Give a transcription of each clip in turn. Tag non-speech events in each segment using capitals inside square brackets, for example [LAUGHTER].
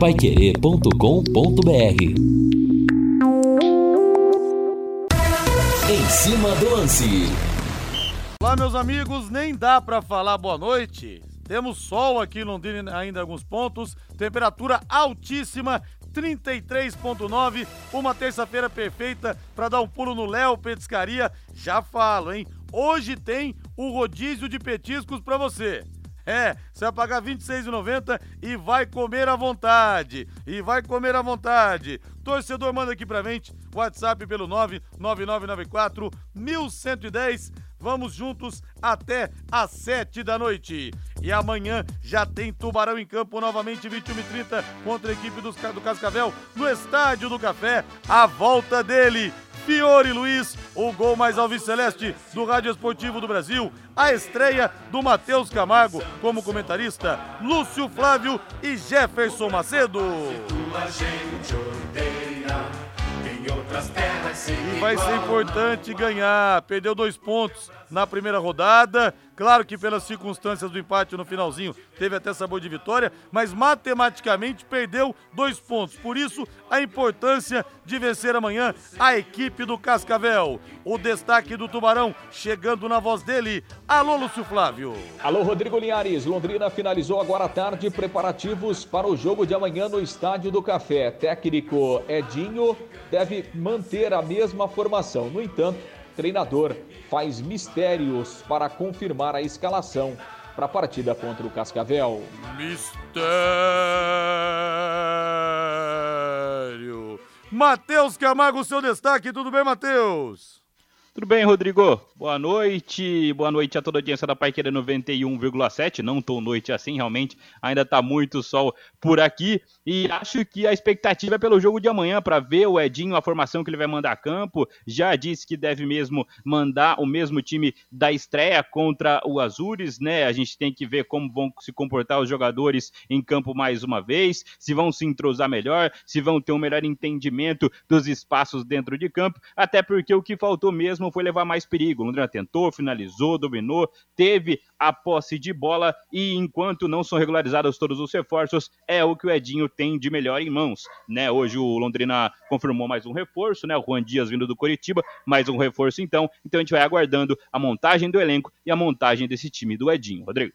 paiquerê.com.br Em cima do lance. Olá, meus amigos, nem dá para falar boa noite. Temos sol aqui em Londrina ainda em alguns pontos, temperatura altíssima, 33.9, uma terça-feira perfeita para dar um pulo no Léo Petiscaria. Já falo, hein? Hoje tem o rodízio de petiscos para você. É, você vai pagar R$ 26,90 e vai comer à vontade. E vai comer à vontade. Torcedor, manda aqui pra gente. WhatsApp pelo 99994 1110. Vamos juntos até às 7 da noite. E amanhã já tem Tubarão em campo novamente, 21h30, contra a equipe do Cascavel, no Estádio do Café. A volta dele, Fiore Luiz, o gol mais alviceleste do Rádio Esportivo do Brasil, a estreia do Matheus Camargo como comentarista, Lúcio Flávio e Jefferson Macedo. E vai ser importante ganhar. Perdeu dois pontos na primeira rodada. Claro que pelas circunstâncias do empate no finalzinho teve até sabor de vitória, mas matematicamente perdeu dois pontos. Por isso, a importância de vencer amanhã a equipe do Cascavel. O destaque do Tubarão chegando na voz dele. Alô, Lúcio Flávio. Alô, Rodrigo Linhares. Londrina finalizou agora à tarde preparativos para o jogo de amanhã no Estádio do Café. Técnico Edinho deve manter a mesma formação. No entanto, treinador faz mistérios para confirmar a escalação para a partida contra o Cascavel. Mistério. Matheus Camargo, seu destaque. Tudo bem, Matheus? Tudo bem, Rodrigo? Boa noite. Boa noite a toda a audiência da Paiqueira 91,7. Não tão noite assim, realmente. Ainda tá muito sol por aqui. E acho que a expectativa é pelo jogo de amanhã para ver o Edinho, a formação que ele vai mandar a campo. Já disse que deve mesmo mandar o mesmo time da estreia contra o Azures, né? A gente tem que ver como vão se comportar os jogadores em campo mais uma vez, se vão se entrosar melhor, se vão ter um melhor entendimento dos espaços dentro de campo, até porque o que faltou mesmo foi levar mais perigo. Londrina tentou, finalizou, dominou, teve a posse de bola e enquanto não são regularizados todos os reforços, é o que o Edinho tem de melhor em mãos, né? Hoje o Londrina confirmou mais um reforço, né? O Juan Dias vindo do Coritiba, mais um reforço então. Então a gente vai aguardando a montagem do elenco e a montagem desse time do Edinho, Rodrigo.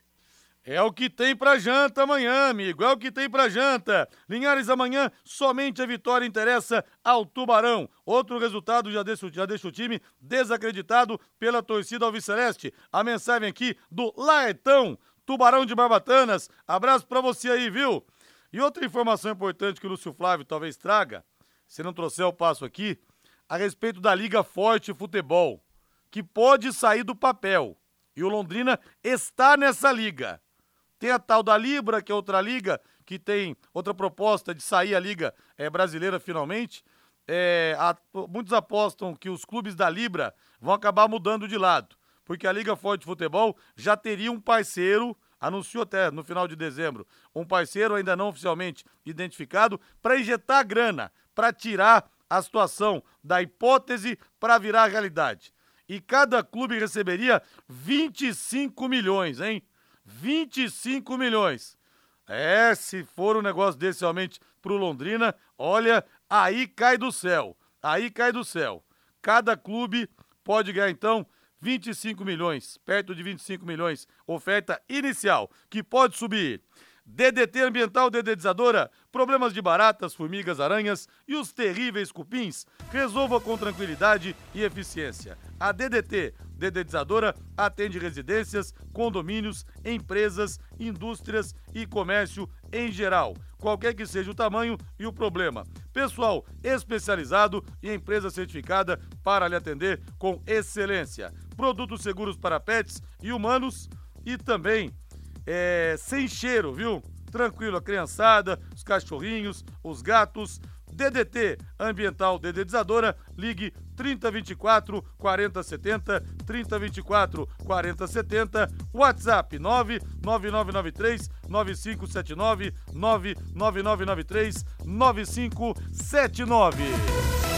É o que tem pra janta amanhã, amigo. É o que tem pra janta. Linhares amanhã, somente a vitória interessa ao Tubarão. Outro resultado já deixa, já deixa o time desacreditado pela torcida alviceleste. A mensagem aqui do Laetão, Tubarão de Barbatanas. Abraço pra você aí, viu? E outra informação importante que o Lúcio Flávio talvez traga, se não trouxer o passo aqui, a respeito da Liga Forte Futebol, que pode sair do papel. E o Londrina está nessa liga. Tem a tal da Libra, que é outra liga, que tem outra proposta de sair a Liga é, Brasileira finalmente. É, a, muitos apostam que os clubes da Libra vão acabar mudando de lado, porque a Liga Forte de Futebol já teria um parceiro, anunciou até no final de dezembro, um parceiro ainda não oficialmente identificado, para injetar grana, para tirar a situação da hipótese para virar realidade. E cada clube receberia 25 milhões, hein? 25 milhões. É, se for um negócio desse realmente pro Londrina, olha, aí cai do céu. Aí cai do céu. Cada clube pode ganhar então 25 milhões, perto de 25 milhões, oferta inicial, que pode subir. DDT Ambiental Dedetizadora, problemas de baratas, formigas, aranhas e os terríveis cupins, resolva com tranquilidade e eficiência. A DDT Dedetizadora atende residências, condomínios, empresas, indústrias e comércio em geral, qualquer que seja o tamanho e o problema. Pessoal especializado e empresa certificada para lhe atender com excelência. Produtos seguros para pets e humanos e também é, sem cheiro, viu? Tranquilo, a criançada, os cachorrinhos, os gatos. DDT Ambiental Dedetizadora, ligue 3024 4070, 3024 4070, WhatsApp 99993 9579, 99993 9579.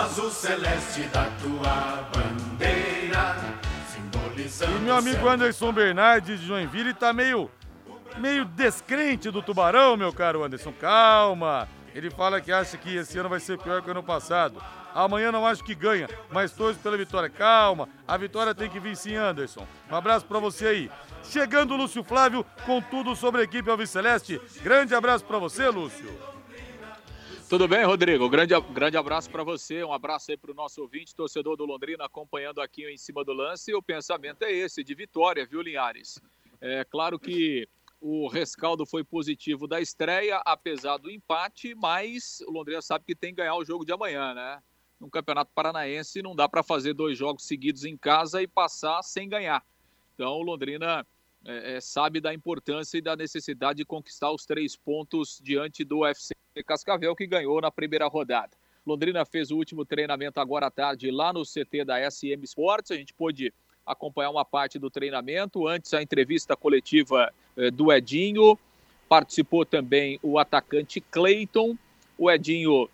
Azul celeste da tua bandeira E meu amigo Anderson Bernardes de Joinville tá meio, meio descrente do Tubarão, meu caro Anderson. Calma. Ele fala que acha que esse ano vai ser pior que o ano passado. Amanhã não acho que ganha, mas torço pela vitória. Calma, a vitória tem que vir sim, Anderson. Um abraço para você aí. Chegando o Lúcio Flávio com tudo sobre a equipe Alves Celeste. Grande abraço para você, Lúcio. Tudo bem, Rodrigo? Grande, grande abraço para você, um abraço aí para o nosso ouvinte, torcedor do Londrina, acompanhando aqui em cima do lance. E o pensamento é esse, de vitória, viu, Linhares? É claro que o rescaldo foi positivo da estreia, apesar do empate, mas o Londrina sabe que tem que ganhar o jogo de amanhã, né? No Campeonato Paranaense não dá para fazer dois jogos seguidos em casa e passar sem ganhar. Então o Londrina é, é, sabe da importância e da necessidade de conquistar os três pontos diante do UFC Cascavel, que ganhou na primeira rodada. Londrina fez o último treinamento agora à tarde lá no CT da SM Sports. A gente pôde acompanhar uma parte do treinamento. Antes, a entrevista coletiva eh, do Edinho. Participou também o atacante Clayton. O Edinho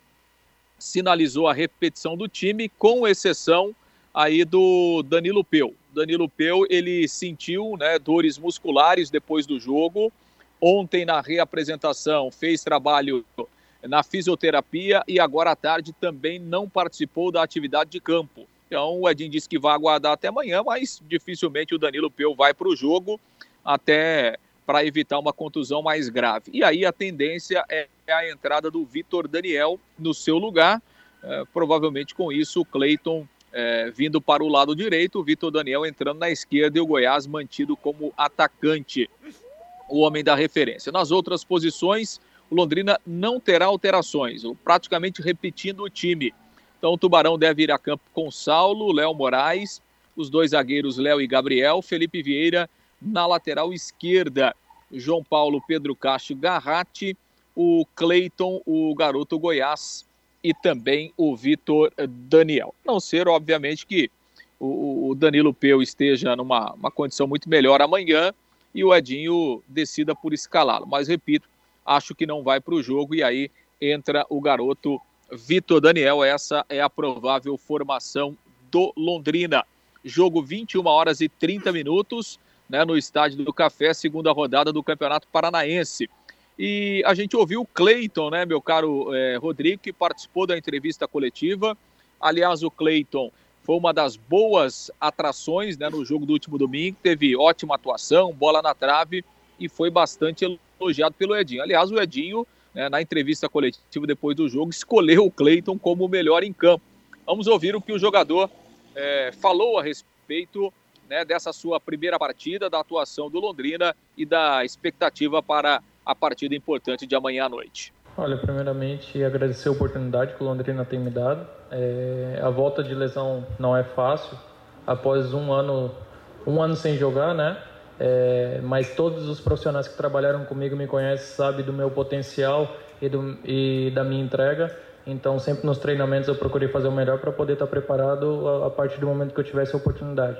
sinalizou a repetição do time, com exceção aí do Danilo Peu. Danilo Peu, ele sentiu né, dores musculares depois do jogo. Ontem, na reapresentação, fez trabalho na fisioterapia e agora à tarde também não participou da atividade de campo. Então, o Edinho disse que vai aguardar até amanhã, mas dificilmente o Danilo Peu vai para o jogo, até para evitar uma contusão mais grave. E aí a tendência é a entrada do Vitor Daniel no seu lugar. É, provavelmente com isso o Cleiton é, vindo para o lado direito, o Vitor Daniel entrando na esquerda e o Goiás mantido como atacante, o homem da referência. Nas outras posições, o Londrina não terá alterações, praticamente repetindo o time. Então o Tubarão deve ir a campo com Saulo, Léo Moraes, os dois zagueiros Léo e Gabriel, Felipe Vieira na lateral esquerda, João Paulo, Pedro Castro, Garratti, o Cleiton, o garoto Goiás e também o Vitor Daniel. Não ser, obviamente, que o, Danilo Peu esteja numa uma condição muito melhor amanhã e o Edinho decida por escalá-lo. Mas, repito, acho que não vai para o jogo e aí entra o garoto Vitor Daniel. Essa é a provável formação do Londrina. Jogo 21 horas e 30 minutos né, no Estádio do Café, segunda rodada do Campeonato Paranaense. E a gente ouviu o Cleiton, né, meu caro é, Rodrigo, que participou da entrevista coletiva. Aliás, o Cleiton foi uma das boas atrações né, no jogo do último domingo, teve ótima atuação, bola na trave e foi bastante elogiado pelo Edinho. Aliás, o Edinho, né, na entrevista coletiva depois do jogo, escolheu o Cleiton como o melhor em campo. Vamos ouvir o que o jogador é, falou a respeito né, dessa sua primeira partida, da atuação do Londrina e da expectativa para a partida importante de amanhã à noite. Olha, primeiramente agradecer a oportunidade que o Londrina tem me dado. É, a volta de lesão não é fácil. Após um ano, um ano sem jogar, né? É, mas todos os profissionais que trabalharam comigo me conhecem, sabem do meu potencial e, do, e da minha entrega. Então, sempre nos treinamentos eu procurei fazer o melhor para poder estar preparado a, a, partir do momento que eu tivesse a oportunidade.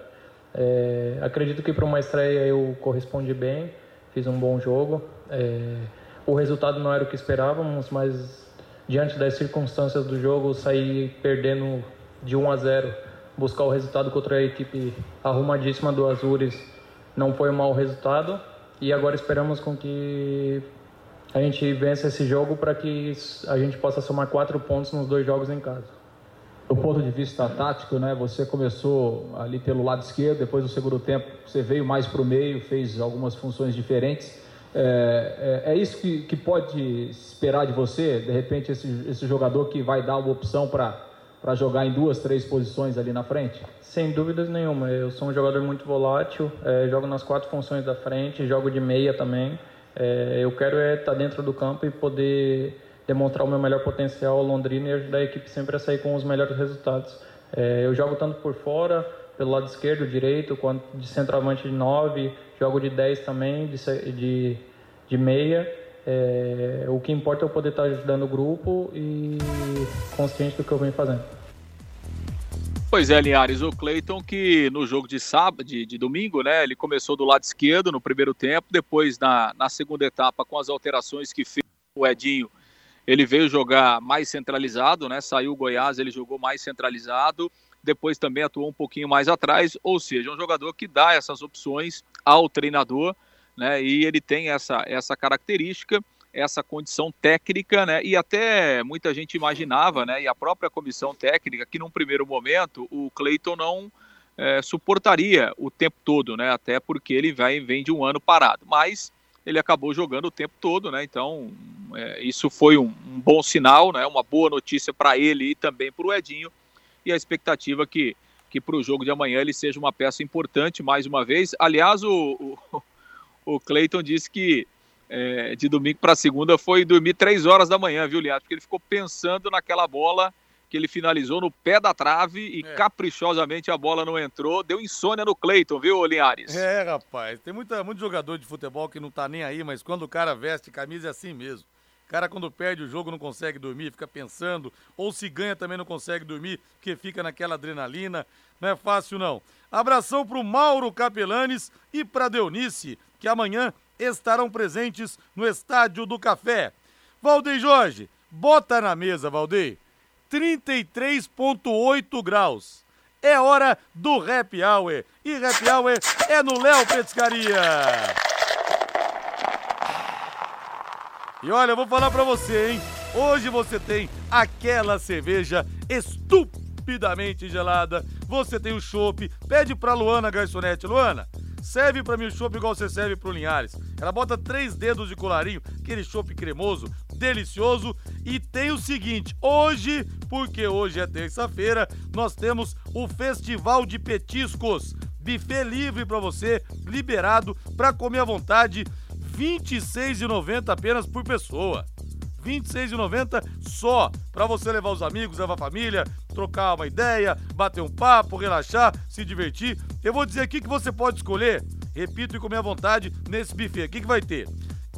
É, acredito que para uma estreia eu correspondi bem, fiz um bom jogo. É, o resultado não era o que esperávamos, mas diante das circunstâncias do jogo, sair perdendo de 1 a 0, buscar o resultado contra a equipe arrumadíssima do Azures não foi um mau resultado e agora esperamos com que a gente vença esse jogo para que a gente possa somar quatro pontos nos dois jogos em casa. Do ponto de vista tático, né, você começou ali pelo lado esquerdo, depois do segundo tempo você veio mais para o meio, fez algumas funções diferentes. É, é, é isso que, que, pode esperar de você, de repente, esse, esse jogador que vai dar uma opção para jogar em duas, três posições ali na frente? Sem dúvidas nenhuma. Eu sou um jogador muito volátil, é, jogo nas quatro funções da frente, jogo de meia também. É, eu quero é estar tá dentro do campo e poder demonstrar o meu melhor potencial ao Londrina e ajudar a equipe sempre a sair com os melhores resultados. É, eu jogo tanto por fora, pelo lado esquerdo, direito, quanto de centroavante de 9, jogo de 10 também, de, de, de meia. É, o que importa é eu poder estar ajudando o grupo e consciente do que eu venho fazendo. Pois é, Linhares, o Cleiton que no jogo de sábado, de, de, domingo, né, ele começou do lado esquerdo no primeiro tempo, depois na, na segunda etapa com as alterações que fez o Edinho, ele veio jogar mais centralizado, né, saiu o Goiás, ele jogou mais centralizado, depois também atuou um pouquinho mais atrás, ou seja, um jogador que dá essas opções ao treinador, né? E ele tem essa, essa característica, essa condição técnica, né? E até muita gente imaginava, né? E a própria comissão técnica que num primeiro momento o Cleiton não é, suportaria o tempo todo, né? Até porque ele vai, vem de um ano parado. Mas ele acabou jogando o tempo todo, né? Então é, isso foi um, um, bom sinal, né? Uma boa notícia para ele e também para o Edinho. E a expectativa é que que para o jogo de amanhã ele seja uma peça importante mais uma vez. Aliás, o, o, o Cleiton disse que é, de domingo para segunda foi dormir três horas da manhã, viu, Liato? Porque ele ficou pensando naquela bola que ele finalizou no pé da trave e é. caprichosamente a bola não entrou. Deu insônia no Cleiton, viu, Linhares? É, rapaz. Tem muita, muito jogador de futebol que não tá nem aí, mas quando o cara veste camisa é assim mesmo. O cara, quando perde o jogo, não consegue dormir, fica pensando. Ou se ganha, também não consegue dormir, porque fica naquela adrenalina. Não é fácil, não. Abração pro Mauro Capelanes e pra Deunice, que amanhã estarão presentes no Estádio do Café. Valdeir Jorge, bota na mesa, Valdeir. 33,8 graus. É hora do Happy Hour. E Happy Hour é no Léo Petiscaria. E olha, eu vou falar pra você, hein? Hoje você tem aquela cerveja estupidamente gelada. Você tem o chopp. Pede pra Luana Garçonete. Luana, serve pra mim o chopp igual você serve pro Linhares. Ela bota três dedos de colarinho, aquele chopp cremoso, delicioso. E tem o seguinte, hoje, porque hoje é terça-feira, nós temos o Festival de Petiscos. Buffet livre para você, liberado para comer à vontade, R$ 26,90 apenas por pessoa. R$ 26,90 só para você levar os amigos, levar a família, trocar uma ideia, bater um papo, relaxar, se divertir. Eu vou dizer aqui que você pode escolher, repito e comer à vontade nesse buffet. O que, que vai ter?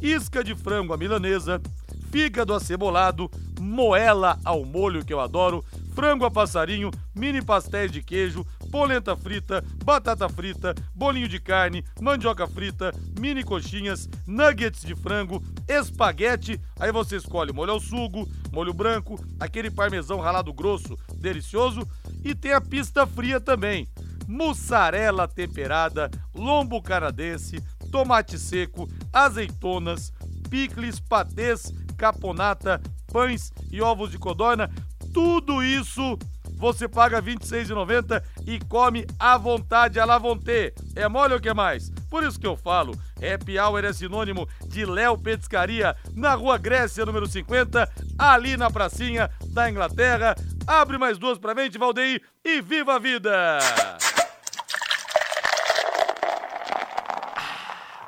Isca de frango à milanesa, fígado acebolado, moela ao molho que eu adoro, frango a passarinho, mini pastéis de queijo, polenta frita, batata frita, bolinho de carne, mandioca frita, mini coxinhas, nuggets de frango, espaguete. Aí você escolhe molho ao sugo, molho branco, aquele parmesão ralado grosso, delicioso. E tem a pista fria também. Mussarela temperada, lombo canadense, tomate seco, azeitonas, picles, patês, caponata, pães e ovos de codorna. Tudo isso você paga R$ 26,90 e come à vontade, à la vontade. É mole ou que mais? Por isso que eu falo, Happy Hour é sinônimo de Léo Petiscaria, na Rua Grécia, número 50, ali na pracinha da Inglaterra. Abre mais duas pra frente, Valdeir, e viva a vida!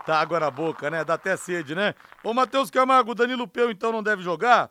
Tá água na boca, né? Dá até sede, né? Ô, Matheus Camargo, Danilo Peu então não deve jogar?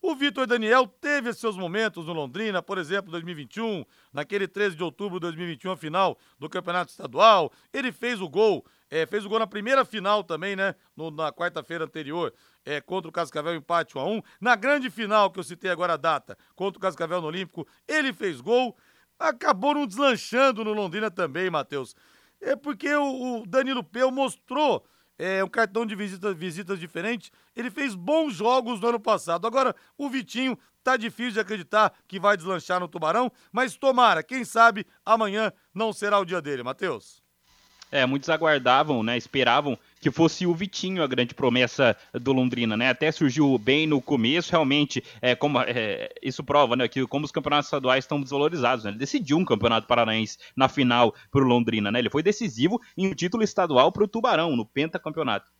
O Vitor Daniel teve seus momentos no Londrina, por exemplo, 2021, naquele 13 de outubro de 2021, a final do Campeonato Estadual. Ele fez o gol, é, fez o gol na primeira final também, né? No, na quarta-feira anterior, é, contra o Cascavel, empate 1 a 1 Na grande final, que eu citei agora a data, contra o Cascavel no Olímpico, ele fez gol. Acabou não deslanchando no Londrina também, Matheus. É porque o, o Danilo Peu mostrou é, um cartão de visita, visitas diferente. Ele fez bons jogos no ano passado. Agora, o Vitinho tá difícil de acreditar que vai deslanchar no Tubarão, mas tomara, quem sabe amanhã não será o dia dele, Matheus. É, muitos aguardavam, né, esperavam que fosse o Vitinho a grande promessa do Londrina, né? Até surgiu bem no começo, realmente, é, como, é, isso prova, né, que como os campeonatos estaduais estão desvalorizados, né? Ele decidiu um campeonato paranaense na final para o Londrina, né? Ele foi decisivo em um título estadual para o Tubarão, no pentacampeonato.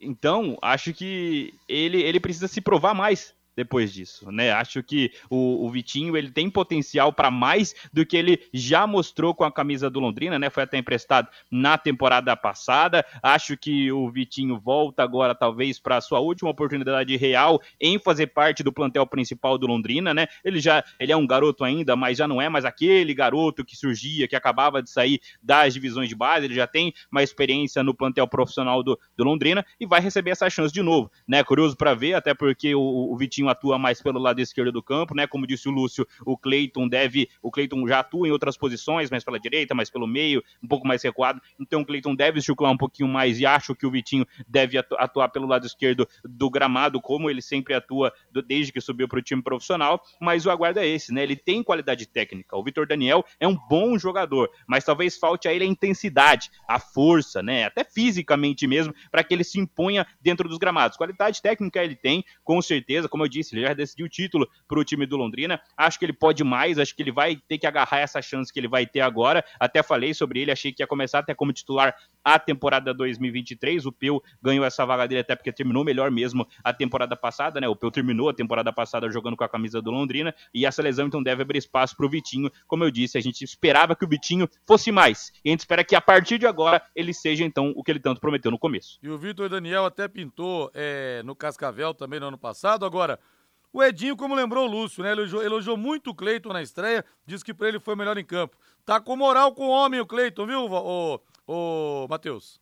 Então, acho que ele, ele precisa se provar mais depois disso, né? Acho que o, o Vitinho ele tem potencial para mais do que ele já mostrou com a camisa do Londrina, né? Foi até emprestado na temporada passada. Acho que o Vitinho volta agora talvez para sua última oportunidade real em fazer parte do plantel principal do Londrina, né? Ele já ele é um garoto ainda, mas já não é mais aquele garoto que surgia, que acabava de sair das divisões de base. Ele já tem uma experiência no plantel profissional do, do Londrina e vai receber essa chance de novo, né? Curioso para ver, até porque o, o Vitinho Atua mais pelo lado esquerdo do campo, né? Como disse o Lúcio, o Cleiton deve, o Cleiton já atua em outras posições, mais pela direita, mais pelo meio, um pouco mais recuado. Então o Cleiton deve circular um pouquinho mais e acho que o Vitinho deve atuar pelo lado esquerdo do gramado, como ele sempre atua desde que subiu para o time profissional. Mas o aguardo é esse, né? Ele tem qualidade técnica. O Vitor Daniel é um bom jogador, mas talvez falte a ele a intensidade, a força, né? Até fisicamente mesmo, para que ele se imponha dentro dos gramados. Qualidade técnica ele tem, com certeza, como eu disse, ele já decidiu o título para o time do Londrina. Acho que ele pode mais, acho que ele vai ter que agarrar essa chance que ele vai ter agora. Até falei sobre ele, achei que ia começar até como titular a temporada 2023. O Peu ganhou essa vaga dele até porque terminou melhor mesmo a temporada passada, né? O Peu terminou a temporada passada jogando com a camisa do Londrina e essa lesão então deve abrir espaço para o Vitinho. Como eu disse, a gente esperava que o Vitinho fosse mais e a gente espera que a partir de agora ele seja então o que ele tanto prometeu no começo. E o Vitor Daniel até pintou é, no Cascavel também no ano passado. Agora, o Edinho, como lembrou o Lúcio, né? Elogiou, elogiou muito o Cleiton na estreia, disse que para ele foi melhor em campo. Tá com moral com o homem, o Cleiton, viu, ô, ô, Matheus?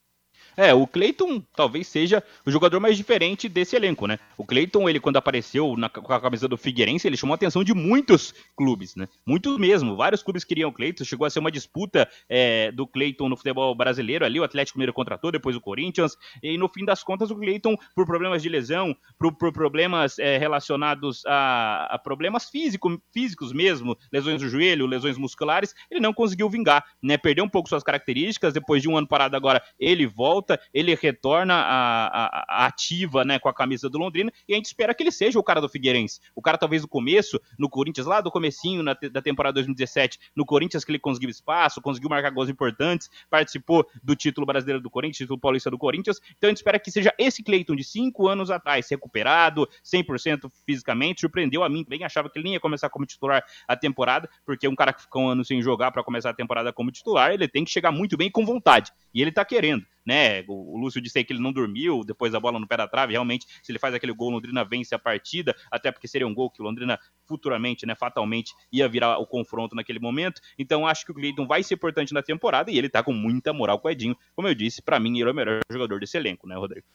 É, o Cleiton talvez seja o jogador mais diferente desse elenco, né? O Cleiton, ele quando apareceu na, com a camisa do Figueirense, ele chamou a atenção de muitos clubes, né? Muitos mesmo. Vários clubes queriam o Cleiton. Chegou a ser uma disputa é, do Cleiton no futebol brasileiro ali. O Atlético primeiro contratou, depois o Corinthians. E no fim das contas, o Cleiton, por problemas de lesão, por, por problemas é, relacionados a, a problemas físico, físicos mesmo, lesões do joelho, lesões musculares, ele não conseguiu vingar, né? Perdeu um pouco suas características. Depois de um ano parado agora, ele volta volta, ele retorna a, a, a, ativa né, com a camisa do Londrina e a gente espera que ele seja o cara do Figueirense. O cara talvez no começo, no Corinthians, lá do comecinho na, da temporada 2017, no Corinthians que ele conseguiu espaço, conseguiu marcar gols importantes, participou do título brasileiro do Corinthians, título paulista do Corinthians, então a gente espera que seja esse Cleiton de cinco anos atrás, recuperado, 100% fisicamente, surpreendeu a mim, bem achava que ele ia começar como titular a temporada, porque um cara que ficou um ano sem jogar para começar a temporada como titular, ele tem que chegar muito bem com vontade, e ele tá querendo né? O, Lúcio disse aí que ele não dormiu depois da bola no pé da trave. Realmente, se ele faz aquele gol, Londrina vence a partida, até porque seria um gol que o Londrina futuramente, né, fatalmente, ia virar o confronto naquele momento. Então, acho que o Cleiton vai ser importante na temporada e ele tá com muita moral com o Edinho. Como eu disse, para mim, ele é o melhor jogador desse elenco, né, Rodrigo?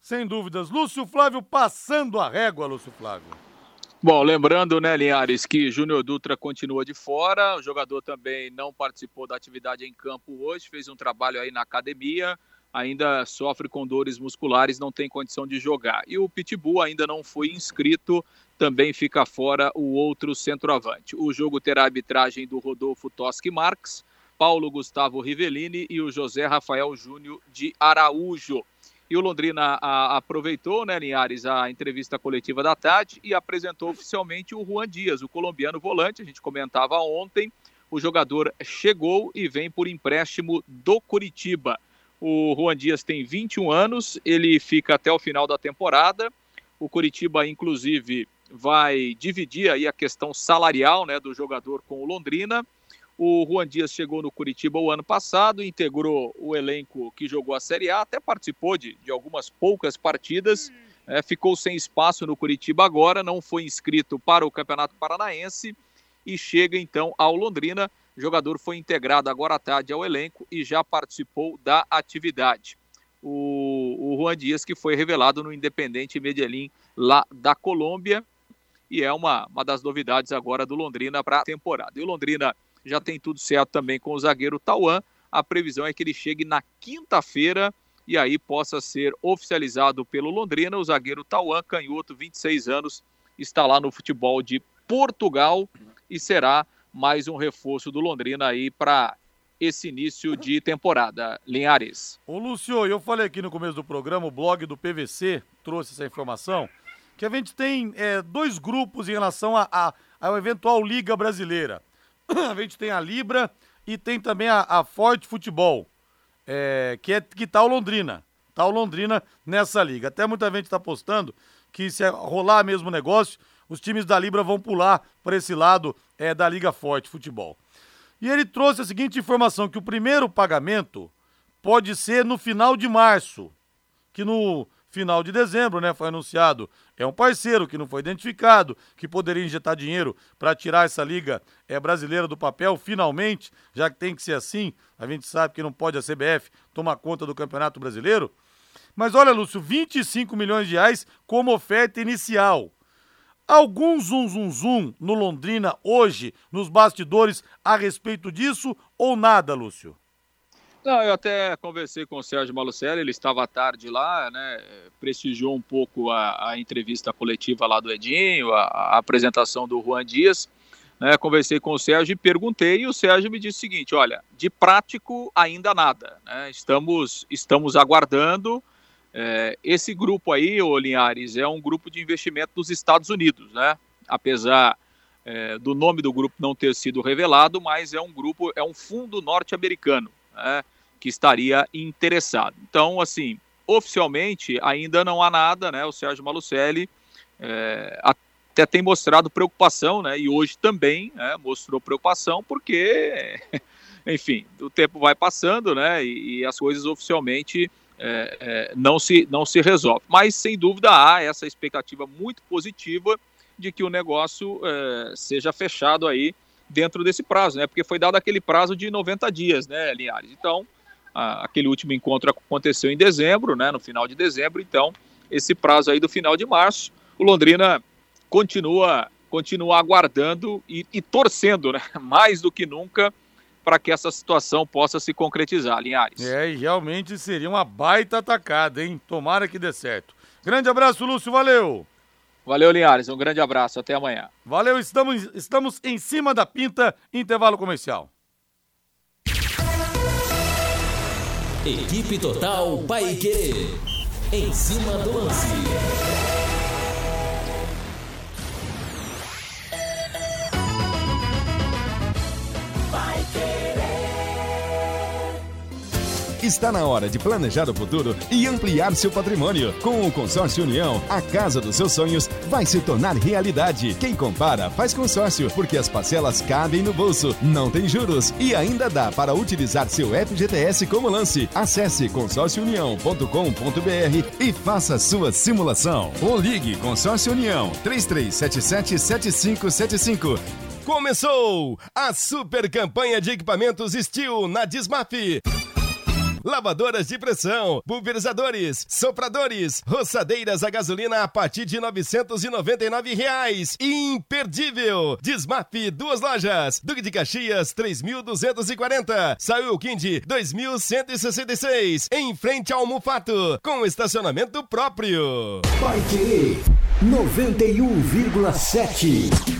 Sem dúvidas. Lúcio Flávio passando a régua, Lúcio Flávio. Bom, lembrando, né, Linhares, que Júnior Dutra continua de fora, o jogador também não participou da atividade em campo hoje, fez um trabalho aí na academia, ainda sofre com dores musculares, não tem condição de jogar. E o Pitbull ainda não foi inscrito, também fica fora o outro centroavante. O jogo terá arbitragem do Rodolfo Toschi Marques, Paulo Gustavo Rivellini e o José Rafael Júnior de Araújo. E o Londrina a, aproveitou, né, Linhares, a entrevista coletiva da tarde e apresentou oficialmente o Juan Dias, o colombiano volante. A gente comentava ontem. O jogador chegou e vem por empréstimo do Curitiba. O Juan Dias tem 21 anos, ele fica até o final da temporada. O Curitiba, inclusive, vai dividir aí a questão salarial né, do jogador com o Londrina. O Juan Dias chegou no Curitiba o ano passado, integrou o elenco que jogou a Série A, até participou de, de algumas poucas partidas, é, ficou sem espaço no Curitiba agora, não foi inscrito para o Campeonato Paranaense e chega então ao Londrina. O jogador foi integrado agora à tarde ao elenco e já participou da atividade. O, o Juan Dias, que foi revelado no Independente Medellín, lá da Colômbia, e é uma, uma das novidades agora do Londrina para a temporada. E o Londrina já tem tudo certo também com o zagueiro Tauan. A previsão é que ele chegue na quinta-feira e aí possa ser oficializado pelo Londrina. O zagueiro Tauan, canhoto, 26 anos, está lá no futebol de Portugal e será mais um reforço do Londrina aí para esse início de temporada. Linhares. Ô Lúcio, eu falei aqui no começo do programa, o blog do PVC trouxe essa informação, que a gente tem é, dois grupos em relação a, a, a eventual Liga Brasileira. [LAUGHS] a gente tem a Libra e tem também a, a Forte Futebol, é, que, é, que tá o Londrina. Tá o Londrina nessa liga. Até muita gente está postando que se rolar mesmo o negócio, os times da Libra vão pular para esse lado é, da Liga Forte Futebol. E ele trouxe a seguinte informação: que o primeiro pagamento pode ser no final de março, que no final de dezembro, né, foi anunciado. É um parceiro que não foi identificado, que poderia injetar dinheiro para tirar essa liga é, brasileira do papel, finalmente, já que tem que ser assim. A gente sabe que não pode a CBF tomar conta do Campeonato Brasileiro. Mas olha, Lúcio, 25 milhões de reais como oferta inicial. Algum zum zum zum no Londrina hoje, nos bastidores, a respeito disso ou nada, Lúcio? Não, eu até conversei com o Sérgio Malucelli, ele estava à tarde lá, né, prestigiou um pouco a, a entrevista coletiva lá do Edinho, a, a apresentação do Juan Dias, né, conversei com o Sérgio e perguntei, e o Sérgio me disse o seguinte, olha, de prático ainda nada, né, estamos, estamos aguardando, é, esse grupo aí, o Linhares, é um grupo de investimento dos Estados Unidos, né, apesar é, do nome do grupo não ter sido revelado, mas é um grupo, é um fundo norte-americano, né, que estaria interessado. Então, assim, oficialmente ainda não há nada, né? O Sérgio Malucelli é, até tem mostrado preocupação, né? E hoje também né, mostrou preocupação porque, [LAUGHS] enfim, o tempo vai passando, né? E, e as coisas oficialmente é, é, não se não se resolvem. Mas sem dúvida há essa expectativa muito positiva de que o negócio seja fechado aí dentro desse prazo, né? Porque foi dado aquele prazo de 90 dias, né, Linhares? Então, a, aquele último encontro aconteceu em dezembro, né? No final de dezembro, então, esse prazo aí do final de março, o Londrina continua continua aguardando e, e torcendo, né? [LAUGHS] Mais do que nunca para que essa situação possa se concretizar, Linhares. É, e realmente seria uma baita atacada, hein? Tomara que dê certo. Grande abraço, Lúcio, valeu! Valeu, Linhares. Um grande abraço. Até amanhã. Valeu, estamos, estamos em cima da pinta, intervalo comercial. Equipe Total Paique. Em cima do lance. Está na hora de planejar o futuro e ampliar seu patrimônio. Com o Consórcio União, a casa dos seus sonhos vai se tornar realidade. Quem compara faz consórcio, porque as parcelas cabem no bolso, não tem juros e ainda dá para utilizar seu FGTS como lance. Acesse consórciounião.com.br e faça sua simulação. Ou ligue Consórcio União 3377 7575. Começou a super campanha de equipamentos Steel na Dismaf lavadoras de pressão, pulverizadores, sopradores, roçadeiras a gasolina a partir de 999 reais. Imperdível! Desmap, duas lojas. Duque de Caxias, 3.240. Saiu Quindi, 2.166. Em frente ao Mufato, com estacionamento próprio. Vai querer 91,7.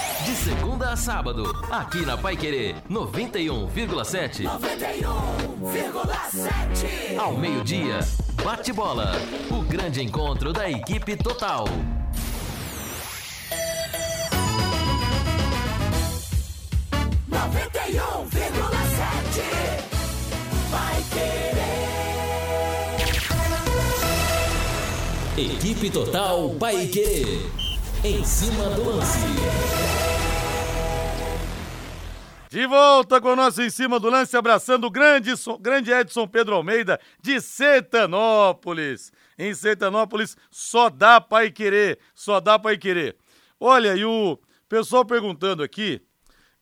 De segunda a sábado, aqui na Pai Querer 91,7. 91,7. Ao meio-dia, bate bola. O grande encontro da equipe total. Noventa e um vírgula sete. Vai querer. Equipe Total Paique. Em cima do lance. De volta com o nosso Em Cima do Lance, abraçando o grande, grande Edson Pedro Almeida, de Sertanópolis. Em Sertanópolis, só dá para querer, só dá para querer. Olha, e o pessoal perguntando aqui,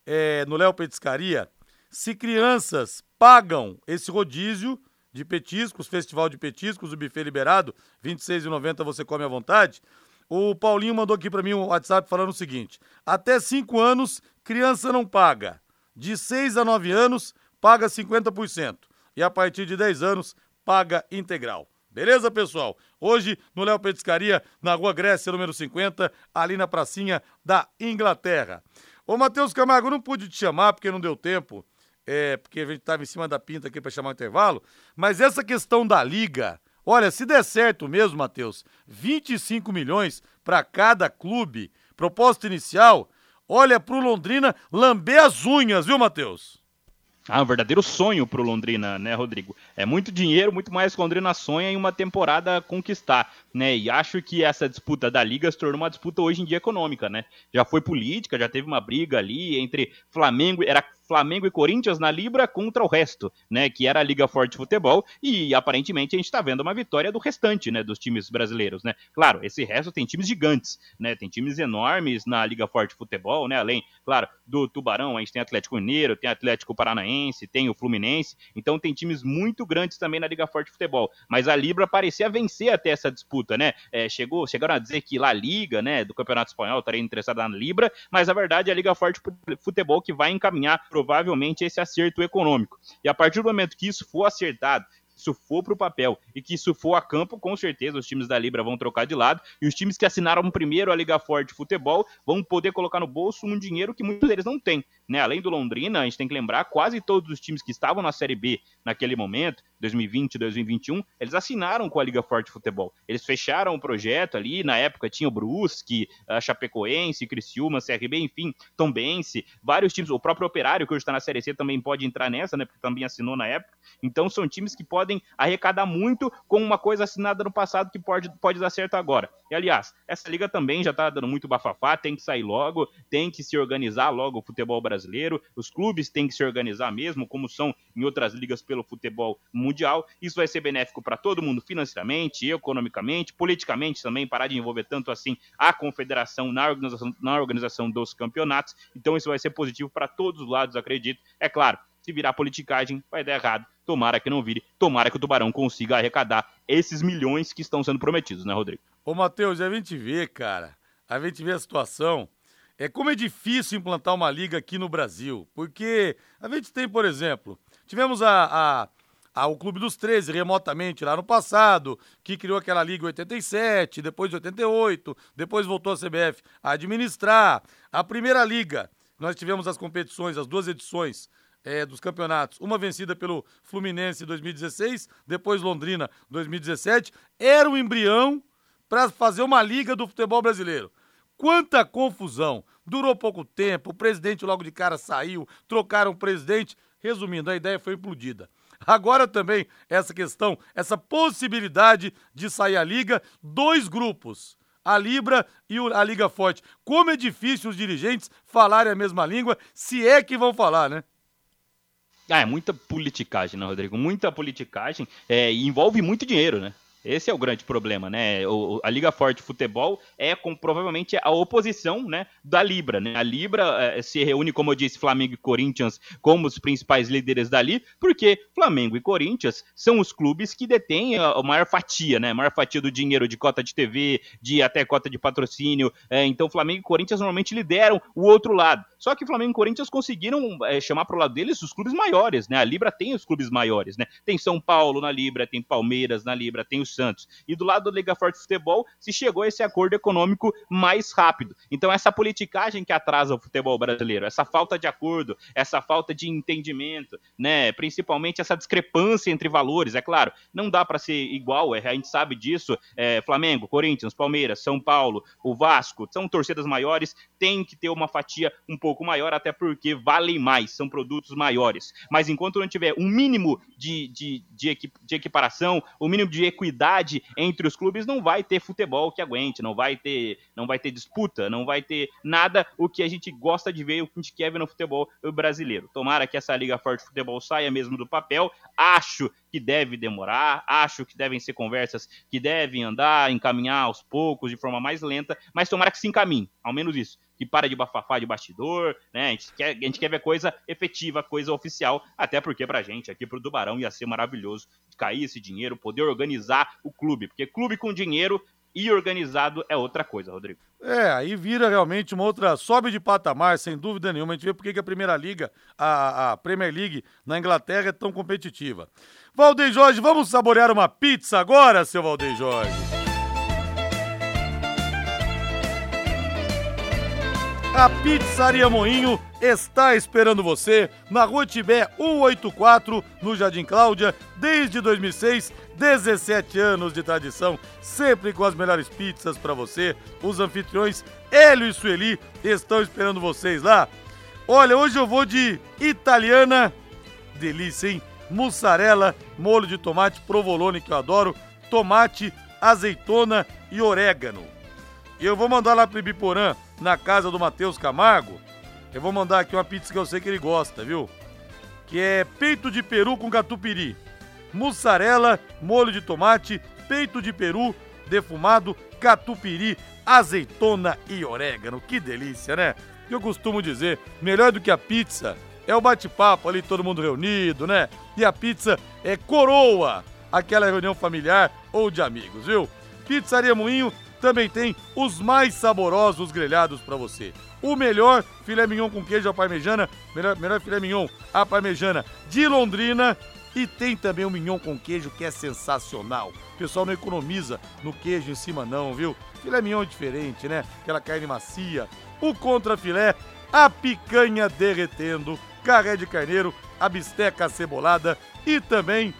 é, no Léo Petiscaria, se crianças pagam esse rodízio de petiscos, festival de petiscos, o buffet liberado, R$ 26,90 você come à vontade. O Paulinho mandou aqui para mim um WhatsApp falando o seguinte: até 5 anos, criança não paga de 6 a 9 anos, paga 50%. E a partir de 10 anos, paga integral. Beleza, pessoal? Hoje, no Léo Petiscaria, na Rua Grécia, número 50, ali na pracinha da Inglaterra. Ô, Matheus Camargo, não pude te chamar porque não deu tempo, é, porque a gente estava em cima da pinta aqui para chamar o intervalo, mas essa questão da liga, olha, se der certo mesmo, Matheus, 25 milhões para cada clube, proposta inicial, olha pro Londrina lamber as unhas, viu, Matheus? Ah, um verdadeiro sonho pro Londrina, né, Rodrigo? É muito dinheiro, muito mais que o Londrina sonha em uma temporada conquistar, né? E acho que essa disputa da Liga se tornou uma disputa hoje em dia econômica, né? Já foi política, já teve uma briga ali entre Flamengo, era Flamengo e Corinthians na Libra contra o resto, né? Que era a Liga Forte Futebol. E aparentemente a gente está vendo uma vitória do restante, né? Dos times brasileiros, né? Claro, esse resto tem times gigantes, né? Tem times enormes na Liga Forte Futebol, né? Além, claro, do Tubarão, a gente tem Atlético Mineiro, tem Atlético Paranaense, tem o Fluminense. Então tem times muito grandes também na Liga Forte Futebol. Mas a Libra parecia vencer até essa disputa, né? É, chegou, chegaram a dizer que La Liga, né, do Campeonato Espanhol estaria interessada na Libra, mas a verdade é a Liga Forte Futebol que vai encaminhar provavelmente esse acerto econômico. E a partir do momento que isso for acertado, isso for para o papel e que isso for a campo, com certeza os times da Libra vão trocar de lado e os times que assinaram primeiro a Liga Forte Futebol vão poder colocar no bolso um dinheiro que muitos deles não têm. Né? Além do Londrina, a gente tem que lembrar, quase todos os times que estavam na Série B naquele momento, 2020, 2021, eles assinaram com a Liga Forte Futebol. Eles fecharam o projeto ali, na época tinha o Brusque, a Chapecoense, Criciúma, CRB, enfim, Tombense, vários times, o próprio Operário, que hoje está na Série C, também pode entrar nessa, né, porque também assinou na época. Então são times que podem arrecadar muito com uma coisa assinada no passado que pode, pode dar certo agora. E aliás, essa liga também já está dando muito bafafá, tem que sair logo, tem que se organizar logo o futebol brasileiro, os clubes têm que se organizar mesmo, como são em outras ligas pelo futebol mundial. Isso vai ser benéfico para todo mundo financeiramente, economicamente, politicamente também, parar de envolver tanto assim a confederação na organização, na organização dos campeonatos. Então isso vai ser positivo para todos os lados, acredito. É claro, se virar politicagem, vai dar errado. Tomara que não vire, tomara que o Tubarão consiga arrecadar esses milhões que estão sendo prometidos, né, Rodrigo? Ô, Matheus, a gente vê, cara, a gente vê a situação. É como é difícil implantar uma liga aqui no Brasil, porque a gente tem, por exemplo, tivemos a, a ao Clube dos 13 remotamente lá no passado, que criou aquela liga em 87, depois de 88, depois voltou a CBF a administrar. A primeira liga, nós tivemos as competições, as duas edições é, dos campeonatos, uma vencida pelo Fluminense em 2016, depois Londrina 2017, era o um embrião para fazer uma liga do futebol brasileiro. Quanta confusão! Durou pouco tempo, o presidente logo de cara saiu, trocaram o presidente. Resumindo, a ideia foi implodida. Agora também essa questão, essa possibilidade de sair a liga, dois grupos a Libra e a Liga Forte. Como é difícil os dirigentes falarem a mesma língua, se é que vão falar, né? Ah, é muita politicagem, né, Rodrigo? Muita politicagem. É, e envolve muito dinheiro, né? Esse é o grande problema, né? O, a Liga Forte Futebol é com, provavelmente a oposição né, da Libra. Né? A Libra é, se reúne, como eu disse, Flamengo e Corinthians como os principais líderes dali, porque Flamengo e Corinthians são os clubes que detêm a, a maior fatia, né? A maior fatia do dinheiro de cota de TV, de até cota de patrocínio. É, então, Flamengo e Corinthians normalmente lideram o outro lado. Só que Flamengo e Corinthians conseguiram é, chamar para o lado deles os clubes maiores, né? A Libra tem os clubes maiores, né? Tem São Paulo na Libra, tem Palmeiras na Libra, tem o Santos. E do lado do Liga Forte Futebol se chegou a esse acordo econômico mais rápido. Então essa politicagem que atrasa o futebol brasileiro, essa falta de acordo, essa falta de entendimento, né? Principalmente essa discrepância entre valores, é claro, não dá para ser igual, é, a gente sabe disso. É, Flamengo, Corinthians, Palmeiras, São Paulo, o Vasco, são torcidas maiores, tem que ter uma fatia um pouco maior, até porque valem mais, são produtos maiores. Mas enquanto não tiver um mínimo de, de, de, de equiparação, o um mínimo de equidade entre os clubes, não vai ter futebol que aguente, não vai ter, não vai ter disputa, não vai ter nada o que a gente gosta de ver, o que a gente quer ver no futebol brasileiro. Tomara que essa Liga Forte de Futebol saia mesmo do papel. Acho que deve demorar, acho que devem ser conversas que devem andar, encaminhar aos poucos, de forma mais lenta, mas tomara que se encaminhe, ao menos isso que para de bafafá de bastidor, né? A gente, quer, a gente quer ver coisa efetiva, coisa oficial, até porque pra gente, aqui pro Tubarão, ia ser maravilhoso cair esse dinheiro, poder organizar o clube, porque clube com dinheiro e organizado é outra coisa, Rodrigo. É, aí vira realmente uma outra. Sobe de patamar, sem dúvida nenhuma. A gente vê porque que a Primeira Liga, a, a Premier League na Inglaterra é tão competitiva. Valdeir Jorge, vamos saborear uma pizza agora, seu Valdeir Jorge? A Pizzaria Moinho está esperando você na Rua Tibé 184, no Jardim Cláudia, desde 2006, 17 anos de tradição, sempre com as melhores pizzas para você. Os anfitriões Hélio e Sueli estão esperando vocês lá. Olha, hoje eu vou de italiana, delícia, hein? Mussarela, molho de tomate, provolone que eu adoro, tomate, azeitona e orégano. Eu vou mandar lá pro Ibiporã na casa do Matheus Camargo, Eu vou mandar aqui uma pizza que eu sei que ele gosta, viu? Que é peito de peru com catupiry, mussarela, molho de tomate, peito de peru defumado, catupiry, azeitona e orégano. Que delícia, né? Eu costumo dizer, melhor do que a pizza é o bate-papo ali, todo mundo reunido, né? E a pizza é coroa, aquela reunião familiar ou de amigos, viu? Pizzaria Moinho também tem os mais saborosos grelhados para você. O melhor filé mignon com queijo à parmejana, melhor, melhor filé mignon à parmejana de Londrina e tem também o mignon com queijo que é sensacional. O pessoal não economiza no queijo em cima não, viu? Filé mignon é diferente, né? Aquela carne macia. O contrafilé, a picanha derretendo, carré de carneiro, a bisteca cebolada e também